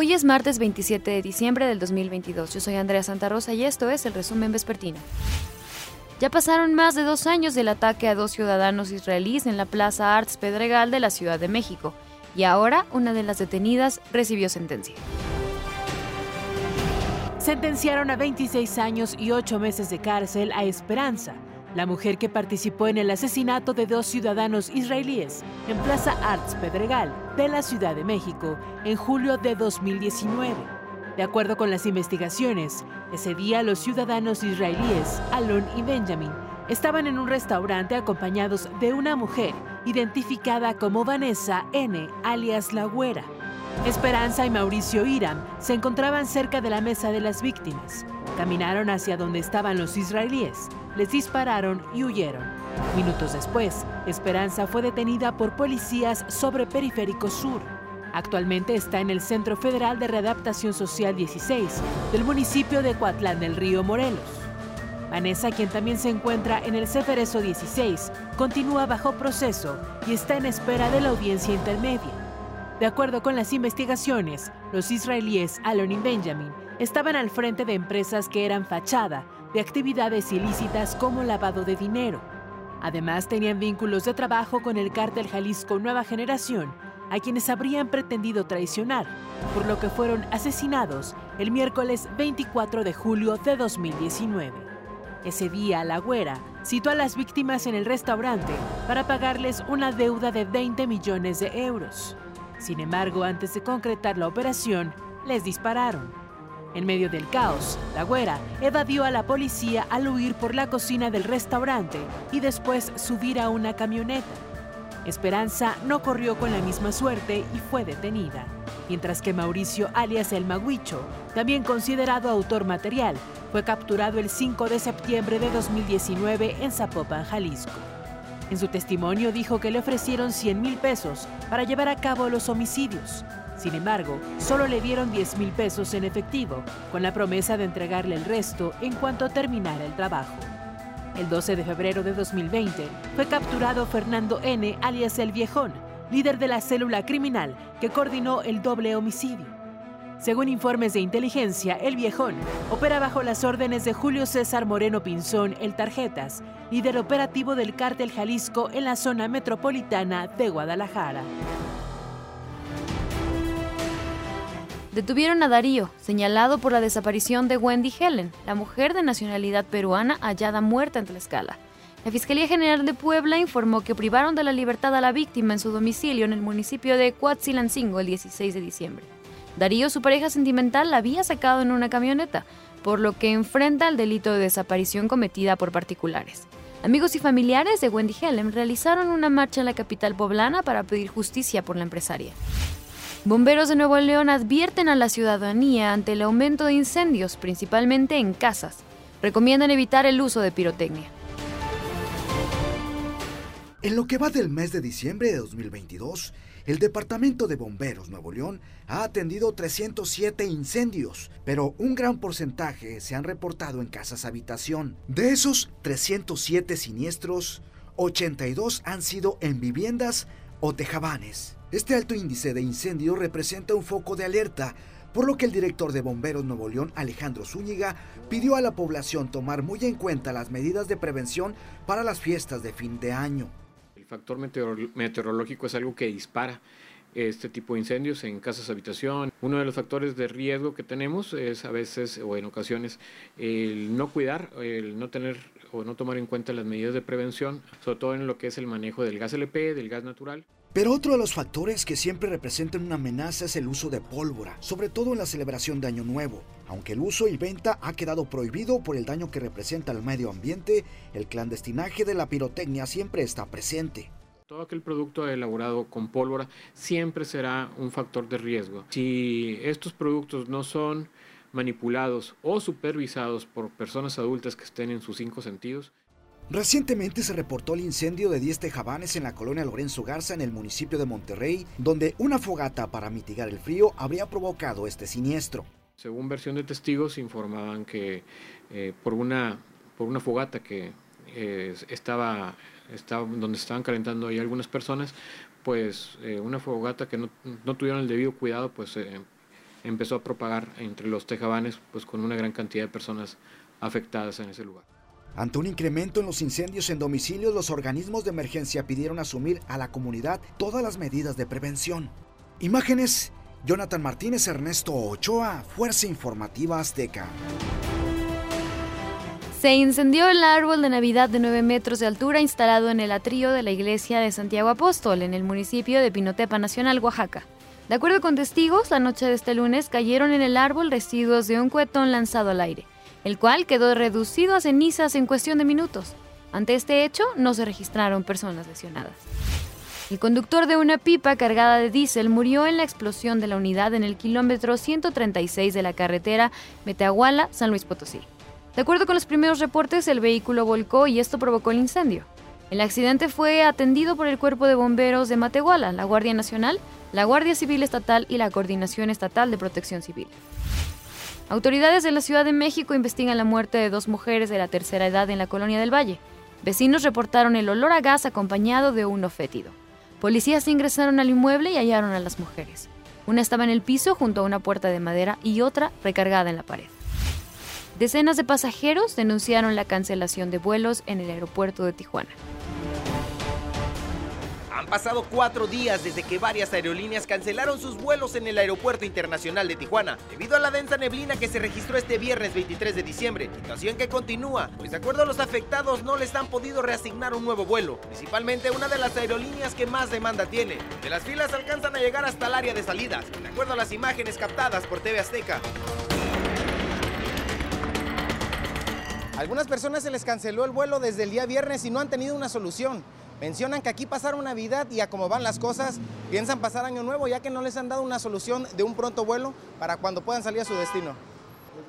Hoy es martes 27 de diciembre del 2022. Yo soy Andrea Santa Rosa y esto es el resumen vespertino. Ya pasaron más de dos años del ataque a dos ciudadanos israelíes en la Plaza Arts Pedregal de la Ciudad de México, y ahora una de las detenidas recibió sentencia. Sentenciaron a 26 años y 8 meses de cárcel a Esperanza, la mujer que participó en el asesinato de dos ciudadanos israelíes en Plaza Arts Pedregal de la Ciudad de México en julio de 2019. De acuerdo con las investigaciones, ese día los ciudadanos israelíes, Alon y Benjamin, estaban en un restaurante acompañados de una mujer identificada como Vanessa N., alias La Güera. Esperanza y Mauricio Iram se encontraban cerca de la mesa de las víctimas. Caminaron hacia donde estaban los israelíes, les dispararon y huyeron. Minutos después, Esperanza fue detenida por policías sobre Periférico Sur. Actualmente está en el Centro Federal de Readaptación Social 16 del municipio de Coatlán del Río Morelos. Vanessa, quien también se encuentra en el Ceferezo 16, continúa bajo proceso y está en espera de la audiencia intermedia. De acuerdo con las investigaciones, los israelíes Alon y Benjamin estaban al frente de empresas que eran fachada de actividades ilícitas como lavado de dinero. Además, tenían vínculos de trabajo con el cártel Jalisco Nueva Generación, a quienes habrían pretendido traicionar, por lo que fueron asesinados el miércoles 24 de julio de 2019. Ese día, la güera citó a las víctimas en el restaurante para pagarles una deuda de 20 millones de euros. Sin embargo, antes de concretar la operación, les dispararon. En medio del caos, la güera evadió a la policía al huir por la cocina del restaurante y después subir a una camioneta. Esperanza no corrió con la misma suerte y fue detenida, mientras que Mauricio alias El Maguicho, también considerado autor material, fue capturado el 5 de septiembre de 2019 en Zapopan, Jalisco. En su testimonio dijo que le ofrecieron 100 mil pesos para llevar a cabo los homicidios. Sin embargo, solo le dieron 10 mil pesos en efectivo, con la promesa de entregarle el resto en cuanto terminara el trabajo. El 12 de febrero de 2020 fue capturado Fernando N., alias El Viejón, líder de la célula criminal que coordinó el doble homicidio. Según informes de inteligencia, el viejón opera bajo las órdenes de Julio César Moreno Pinzón, el Tarjetas, líder operativo del cártel Jalisco en la zona metropolitana de Guadalajara. Detuvieron a Darío, señalado por la desaparición de Wendy Helen, la mujer de nacionalidad peruana hallada muerta en Tlaxcala. La Fiscalía General de Puebla informó que privaron de la libertad a la víctima en su domicilio en el municipio de Coatzilancingo el 16 de diciembre. Darío, su pareja sentimental, la había sacado en una camioneta, por lo que enfrenta el delito de desaparición cometida por particulares. Amigos y familiares de Wendy Helen realizaron una marcha en la capital poblana para pedir justicia por la empresaria. Bomberos de Nuevo León advierten a la ciudadanía ante el aumento de incendios, principalmente en casas. Recomiendan evitar el uso de pirotecnia. En lo que va del mes de diciembre de 2022, el Departamento de Bomberos Nuevo León ha atendido 307 incendios, pero un gran porcentaje se han reportado en casas habitación. De esos 307 siniestros, 82 han sido en viviendas o tejabanes. Este alto índice de incendio representa un foco de alerta, por lo que el director de Bomberos Nuevo León, Alejandro Zúñiga, pidió a la población tomar muy en cuenta las medidas de prevención para las fiestas de fin de año factor meteorológico es algo que dispara este tipo de incendios en casas habitación. Uno de los factores de riesgo que tenemos es a veces o en ocasiones el no cuidar, el no tener o no tomar en cuenta las medidas de prevención, sobre todo en lo que es el manejo del gas LP, del gas natural. Pero otro de los factores que siempre representan una amenaza es el uso de pólvora, sobre todo en la celebración de Año Nuevo. Aunque el uso y venta ha quedado prohibido por el daño que representa al medio ambiente, el clandestinaje de la pirotecnia siempre está presente. Todo aquel producto elaborado con pólvora siempre será un factor de riesgo. Si estos productos no son manipulados o supervisados por personas adultas que estén en sus cinco sentidos, Recientemente se reportó el incendio de 10 tejabanes en la colonia Lorenzo Garza en el municipio de Monterrey, donde una fogata para mitigar el frío habría provocado este siniestro. Según versión de testigos informaban que eh, por, una, por una fogata que eh, estaba, estaba, donde estaban calentando ahí algunas personas, pues eh, una fogata que no, no, tuvieron el debido cuidado, pues empezó a propagar entre los tejabanes, pues con una gran cantidad de personas afectadas en ese lugar. Ante un incremento en los incendios en domicilios, los organismos de emergencia pidieron asumir a la comunidad todas las medidas de prevención. Imágenes, Jonathan Martínez, Ernesto Ochoa, Fuerza Informativa Azteca. Se incendió el árbol de Navidad de 9 metros de altura instalado en el atrio de la iglesia de Santiago Apóstol, en el municipio de Pinotepa Nacional, Oaxaca. De acuerdo con testigos, la noche de este lunes cayeron en el árbol residuos de un cuetón lanzado al aire, el cual quedó reducido a cenizas en cuestión de minutos. Ante este hecho, no se registraron personas lesionadas. El conductor de una pipa cargada de diésel murió en la explosión de la unidad en el kilómetro 136 de la carretera Metahuala-San Luis Potosí. De acuerdo con los primeros reportes, el vehículo volcó y esto provocó el incendio. El accidente fue atendido por el Cuerpo de Bomberos de Matehuala, la Guardia Nacional, la Guardia Civil Estatal y la Coordinación Estatal de Protección Civil. Autoridades de la Ciudad de México investigan la muerte de dos mujeres de la tercera edad en la colonia del Valle. Vecinos reportaron el olor a gas acompañado de uno fétido. Policías ingresaron al inmueble y hallaron a las mujeres. Una estaba en el piso junto a una puerta de madera y otra recargada en la pared. Decenas de pasajeros denunciaron la cancelación de vuelos en el aeropuerto de Tijuana. Han pasado cuatro días desde que varias aerolíneas cancelaron sus vuelos en el Aeropuerto Internacional de Tijuana, debido a la densa neblina que se registró este viernes 23 de diciembre, situación que continúa, pues de acuerdo a los afectados no les han podido reasignar un nuevo vuelo, principalmente una de las aerolíneas que más demanda tiene, de las filas alcanzan a llegar hasta el área de salidas, de acuerdo a las imágenes captadas por TV Azteca. Algunas personas se les canceló el vuelo desde el día viernes y no han tenido una solución. Mencionan que aquí pasaron Navidad y a cómo van las cosas, piensan pasar Año Nuevo ya que no les han dado una solución de un pronto vuelo para cuando puedan salir a su destino.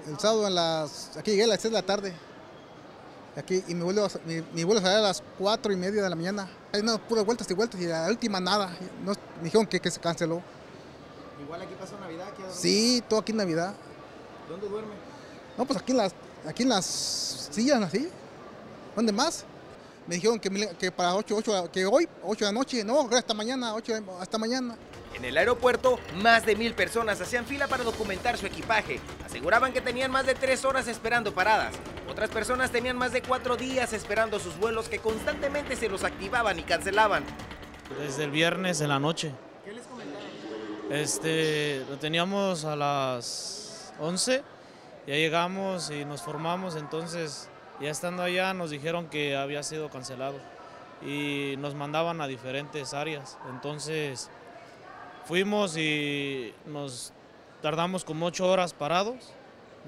El sábado en las, aquí llegué a las 6 de la tarde. Aquí, y mi vuelo, mi, mi vuelo salía a las 4 y media de la mañana. Hay unas puras vueltas y vueltas y la última nada. No, me dijeron que, que se canceló. Igual aquí pasó Navidad. ¿aquí sí, todo aquí en Navidad. ¿Dónde duerme? No, pues aquí en las, aquí en las sillas así. ¿Dónde más? Me dijeron que, que para 8, 8, que hoy, 8 de la noche, no, hasta mañana, 8 hasta mañana. En el aeropuerto, más de mil personas hacían fila para documentar su equipaje. Aseguraban que tenían más de tres horas esperando paradas. Otras personas tenían más de cuatro días esperando sus vuelos que constantemente se los activaban y cancelaban. Desde el viernes en la noche. ¿Qué les comentaron? Este, lo teníamos a las 11 ya llegamos y nos formamos, entonces ya estando allá nos dijeron que había sido cancelado y nos mandaban a diferentes áreas. Entonces fuimos y nos tardamos como ocho horas parados.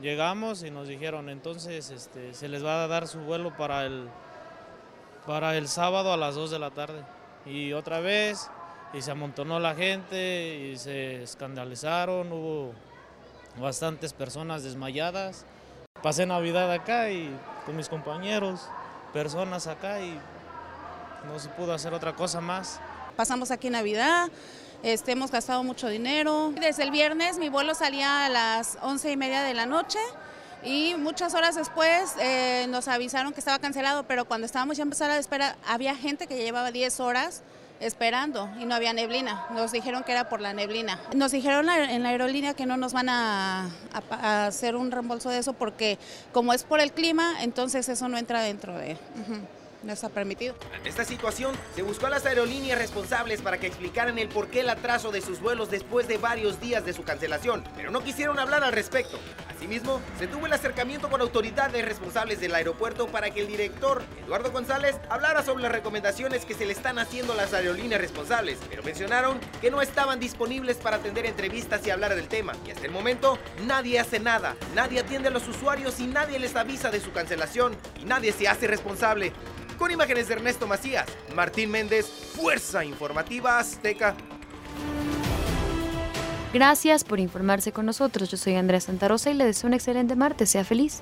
Llegamos y nos dijeron, entonces este, se les va a dar su vuelo para el, para el sábado a las 2 de la tarde. Y otra vez, y se amontonó la gente y se escandalizaron, hubo bastantes personas desmayadas. Pasé Navidad acá y con mis compañeros, personas acá y no se pudo hacer otra cosa más. Pasamos aquí Navidad, este, hemos gastado mucho dinero. Desde el viernes mi vuelo salía a las once y media de la noche y muchas horas después eh, nos avisaron que estaba cancelado, pero cuando estábamos ya empezar a esperar había gente que llevaba 10 horas esperando y no había neblina. Nos dijeron que era por la neblina. Nos dijeron en la aerolínea que no nos van a, hacer un reembolso de eso porque como es por el clima, entonces eso no entra dentro de no está permitido. Ante esta situación, se buscó a las aerolíneas responsables para que explicaran el por qué el atraso de sus vuelos después de varios días de su cancelación, pero no quisieron hablar al respecto. Asimismo, se tuvo el acercamiento con autoridades responsables del aeropuerto para que el director, Eduardo González, hablara sobre las recomendaciones que se le están haciendo a las aerolíneas responsables, pero mencionaron que no estaban disponibles para atender entrevistas y hablar del tema. Y hasta el momento, nadie hace nada, nadie atiende a los usuarios y nadie les avisa de su cancelación y nadie se hace responsable. Con imágenes de Ernesto Macías, Martín Méndez, Fuerza Informativa Azteca. Gracias por informarse con nosotros. Yo soy Andrea Santarosa y le deseo un excelente martes. Sea feliz.